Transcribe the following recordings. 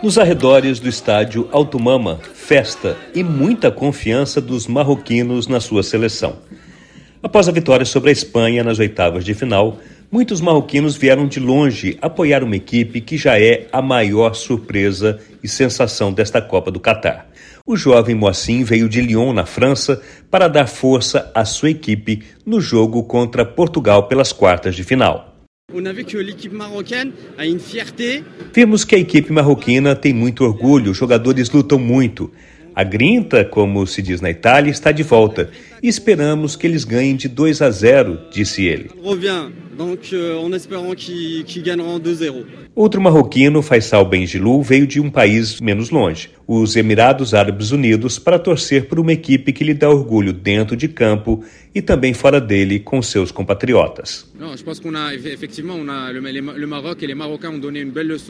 Nos arredores do estádio Altumama, festa e muita confiança dos marroquinos na sua seleção. Após a vitória sobre a Espanha nas oitavas de final, muitos marroquinos vieram de longe apoiar uma equipe que já é a maior surpresa e sensação desta Copa do Catar. O jovem Moacim veio de Lyon, na França, para dar força à sua equipe no jogo contra Portugal pelas quartas de final. Vimos que a equipe marroquina tem muito orgulho, os jogadores lutam muito. A grinta, como se diz na Itália, está de volta e esperamos que eles ganhem de 2 a 0, disse ele. Outro marroquino, Faisal Benjilou, veio de um país menos longe, os Emirados Árabes Unidos, para torcer por uma equipe que lhe dá orgulho dentro de campo e também fora dele com seus compatriotas.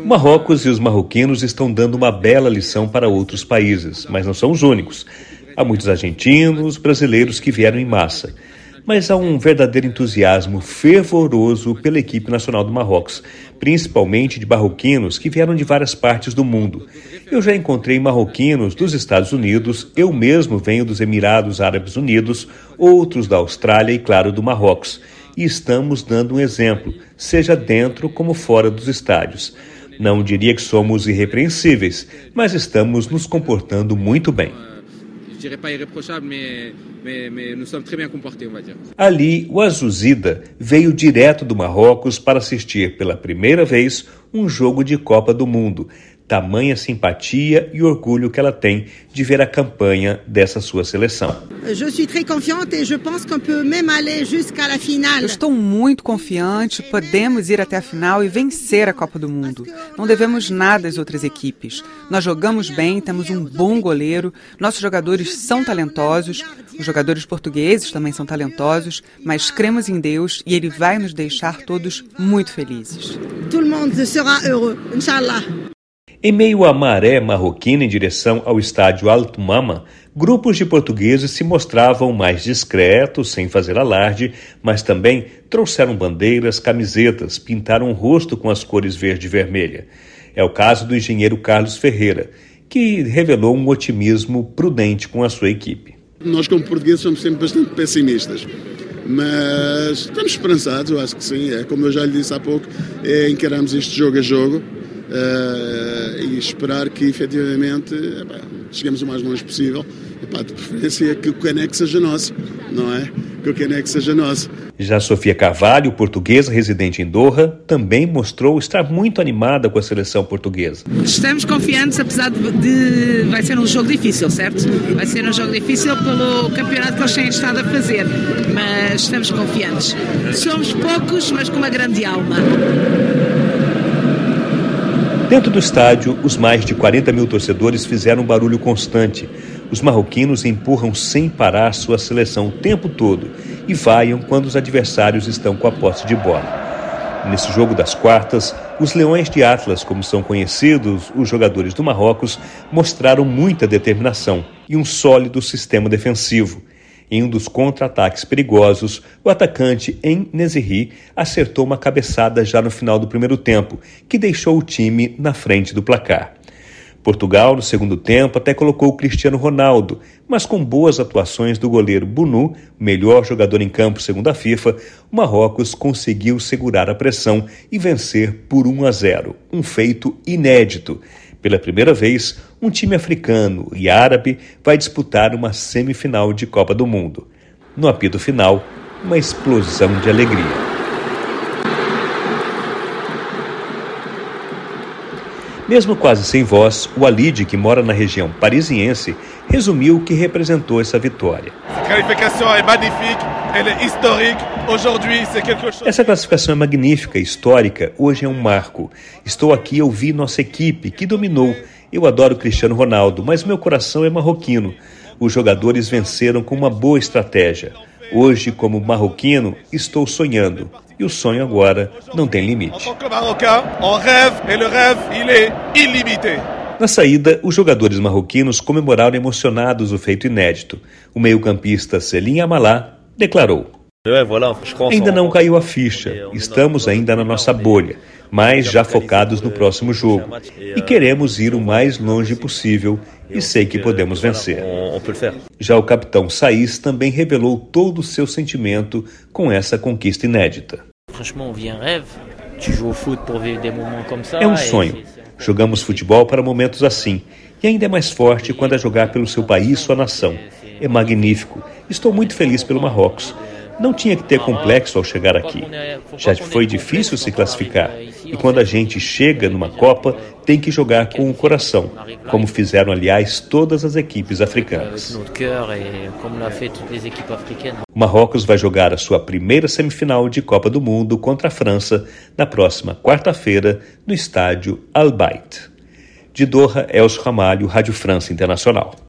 Marrocos e os marroquinos estão dando uma bela lição para outros países, mas não são os únicos. Há muitos argentinos, brasileiros que vieram em massa mas há um verdadeiro entusiasmo fervoroso pela equipe nacional do Marrocos, principalmente de marroquinos que vieram de várias partes do mundo. Eu já encontrei marroquinos dos Estados Unidos, eu mesmo venho dos Emirados Árabes Unidos, outros da Austrália e, claro, do Marrocos. E estamos dando um exemplo, seja dentro como fora dos estádios. Não diria que somos irrepreensíveis, mas estamos nos comportando muito bem je dirais pas irréprochable, mais, mais, mais nous sommes très bien comportés, on va dire. Ali, o Azuzida veio direto do Marrocos para assistir pela primeira vez um jogo de Copa do Mundo tamanha simpatia e orgulho que ela tem de ver a campanha dessa sua seleção. estou muito confiante, podemos ir até a final e vencer a Copa do Mundo. Não devemos nada às outras equipes. Nós jogamos bem, temos um bom goleiro, nossos jogadores são talentosos, os jogadores portugueses também são talentosos, mas cremos em Deus e Ele vai nos deixar todos muito felizes. Todo mundo será heureux, inshallah. Em meio à maré marroquina em direção ao estádio Alto Mama, grupos de portugueses se mostravam mais discretos, sem fazer alarde, mas também trouxeram bandeiras, camisetas, pintaram o rosto com as cores verde e vermelha. É o caso do engenheiro Carlos Ferreira, que revelou um otimismo prudente com a sua equipe. Nós, como portugueses, somos sempre bastante pessimistas mas estamos esperançados, eu acho que sim. É como eu já lhe disse há pouco, é, encaramos este jogo a jogo uh, e esperar que efetivamente epá, cheguemos o mais longe possível. Epá, de preferência que o caneco seja nosso, não é? Que o caneco seja nosso. Já Sofia Carvalho, portuguesa residente em Doha, também mostrou estar muito animada com a seleção portuguesa. Estamos confiantes, apesar de, de, vai ser um jogo difícil, certo? Vai ser um jogo difícil pelo campeonato que eles têm estado a fazer, mas estamos confiantes. Somos poucos, mas com uma grande alma. Dentro do estádio, os mais de 40 mil torcedores fizeram um barulho constante. Os marroquinos empurram sem parar sua seleção o tempo todo e vaiam quando os adversários estão com a posse de bola. Nesse jogo das quartas, os Leões de Atlas, como são conhecidos os jogadores do Marrocos, mostraram muita determinação e um sólido sistema defensivo. Em um dos contra-ataques perigosos, o atacante em acertou uma cabeçada já no final do primeiro tempo, que deixou o time na frente do placar. Portugal, no segundo tempo, até colocou o Cristiano Ronaldo, mas com boas atuações do goleiro Bunu, melhor jogador em campo segundo a FIFA, o Marrocos conseguiu segurar a pressão e vencer por 1 a 0, um feito inédito. Pela primeira vez, um time africano e árabe vai disputar uma semifinal de Copa do Mundo. No apito final, uma explosão de alegria. Mesmo quase sem voz, o Alide, que mora na região parisiense, resumiu o que representou essa vitória. Essa classificação é magnífica, histórica, hoje é um marco. Estou aqui, eu vi nossa equipe, que dominou. Eu adoro Cristiano Ronaldo, mas meu coração é marroquino. Os jogadores venceram com uma boa estratégia. Hoje, como marroquino, estou sonhando. E o sonho agora não tem limite. Na saída, os jogadores marroquinos comemoraram emocionados o feito inédito. O meio-campista Selim Amalá declarou: Ainda não caiu a ficha, estamos ainda na nossa bolha. mas já focados no próximo jogo. E queremos ir o mais longe possível e sei que podemos vencer. Já o capitão Saís também revelou todo o seu sentimento com essa conquista inédita. É um sonho. Jogamos futebol para momentos assim. E ainda é mais forte quando é jogar pelo seu país, sua nação. É magnífico. Estou muito feliz pelo Marrocos. Não tinha que ter complexo ao chegar aqui. Já foi difícil se classificar. E quando a gente chega numa Copa, tem que jogar com o coração, como fizeram, aliás, todas as equipes africanas. O Marrocos vai jogar a sua primeira semifinal de Copa do Mundo contra a França na próxima quarta-feira no estádio Al Bayt. De Doha, Elcio Ramalho, Rádio França Internacional.